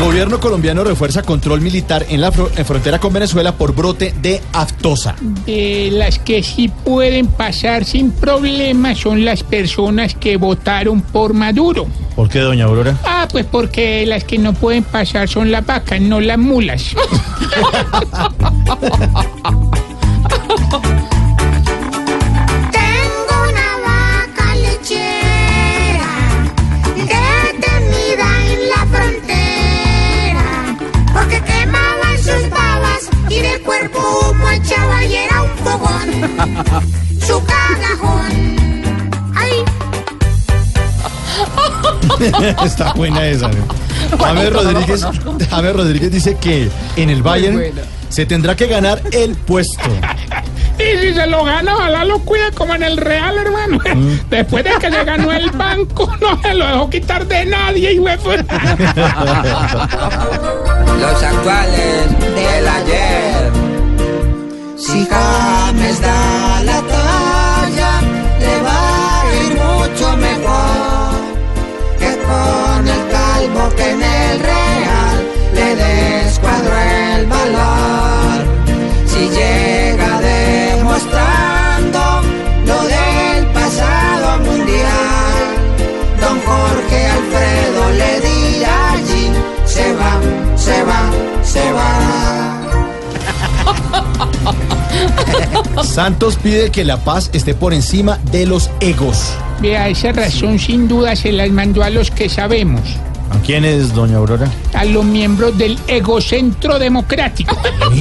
Gobierno colombiano refuerza control militar en la en frontera con Venezuela por brote de aftosa. De las que sí pueden pasar sin problema son las personas que votaron por Maduro. ¿Por qué, doña Aurora? Ah, pues porque las que no pueden pasar son las vacas, no las mulas. su cagajón. Ay, Está buena esa. ¿no? James Rodríguez, James Rodríguez dice que en el Bayern se tendrá que ganar el puesto. Y si se lo gana, ojalá lo cuide como en el Real, hermano. Después de que se ganó el banco, no se lo dejó quitar de nadie, y Los actuales del ayer. Si James da la Santos pide que la paz esté por encima de los egos. Vea, esa razón sin duda se las mandó a los que sabemos, ¿A quién es, doña Aurora? a los miembros del egocentro democrático.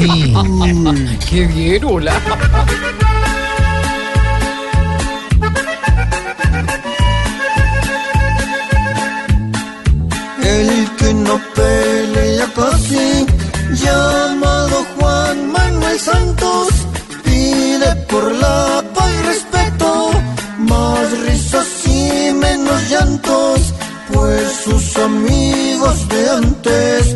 ¡Qué bien, hola! El que no pelea por la paz y respeto, más risas y menos llantos, pues sus amigos de antes